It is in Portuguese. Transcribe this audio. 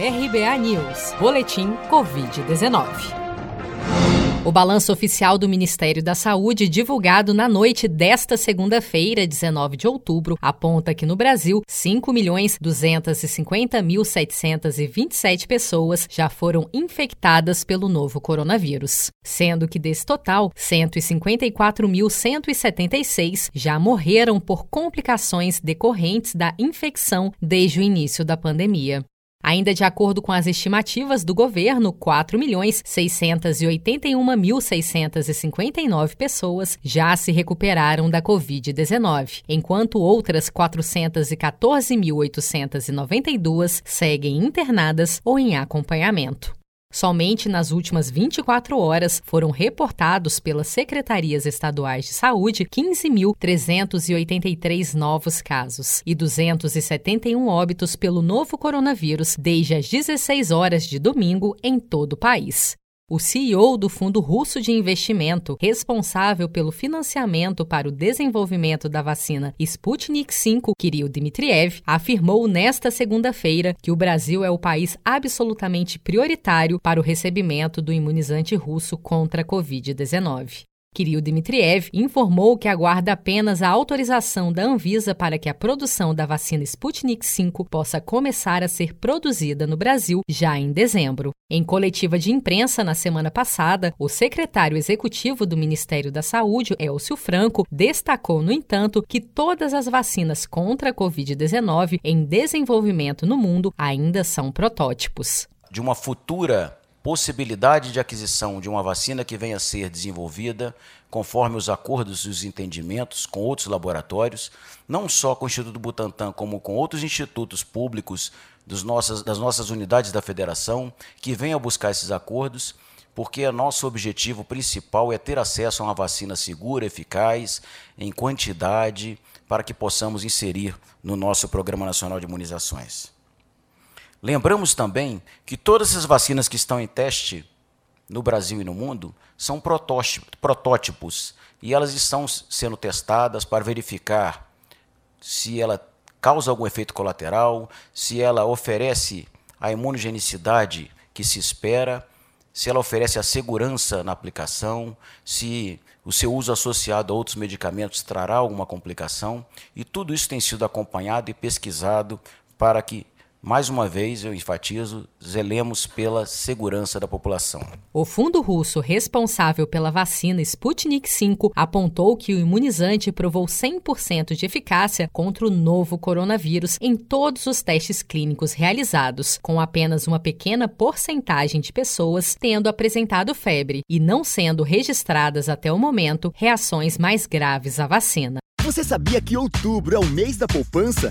RBA News, Boletim Covid-19. O balanço oficial do Ministério da Saúde, divulgado na noite desta segunda-feira, 19 de outubro, aponta que no Brasil, 5.250.727 pessoas já foram infectadas pelo novo coronavírus, sendo que desse total, 154.176 já morreram por complicações decorrentes da infecção desde o início da pandemia. Ainda de acordo com as estimativas do governo, 4.681.659 pessoas já se recuperaram da Covid-19, enquanto outras 414.892 seguem internadas ou em acompanhamento. Somente nas últimas 24 horas foram reportados pelas secretarias estaduais de saúde 15.383 novos casos e 271 óbitos pelo novo coronavírus desde as 16 horas de domingo em todo o país. O CEO do Fundo Russo de Investimento, responsável pelo financiamento para o desenvolvimento da vacina Sputnik V, Kirill Dmitriev, afirmou nesta segunda-feira que o Brasil é o país absolutamente prioritário para o recebimento do imunizante russo contra a Covid-19. Kirill Dmitriev informou que aguarda apenas a autorização da Anvisa para que a produção da vacina Sputnik V possa começar a ser produzida no Brasil já em dezembro. Em coletiva de imprensa na semana passada, o secretário executivo do Ministério da Saúde, Elcio Franco, destacou, no entanto, que todas as vacinas contra a Covid-19 em desenvolvimento no mundo ainda são protótipos. De uma futura possibilidade de aquisição de uma vacina que venha a ser desenvolvida conforme os acordos e os entendimentos com outros laboratórios, não só com o Instituto Butantan, como com outros institutos públicos nossas, das nossas unidades da federação, que venham buscar esses acordos, porque o nosso objetivo principal é ter acesso a uma vacina segura, eficaz, em quantidade, para que possamos inserir no nosso Programa Nacional de Imunizações. Lembramos também que todas as vacinas que estão em teste no Brasil e no mundo são protótipos. E elas estão sendo testadas para verificar se ela causa algum efeito colateral, se ela oferece a imunogenicidade que se espera, se ela oferece a segurança na aplicação, se o seu uso associado a outros medicamentos trará alguma complicação, e tudo isso tem sido acompanhado e pesquisado para que mais uma vez, eu enfatizo, zelemos pela segurança da população. O fundo russo responsável pela vacina Sputnik V apontou que o imunizante provou 100% de eficácia contra o novo coronavírus em todos os testes clínicos realizados, com apenas uma pequena porcentagem de pessoas tendo apresentado febre e não sendo registradas até o momento reações mais graves à vacina. Você sabia que outubro é o mês da poupança?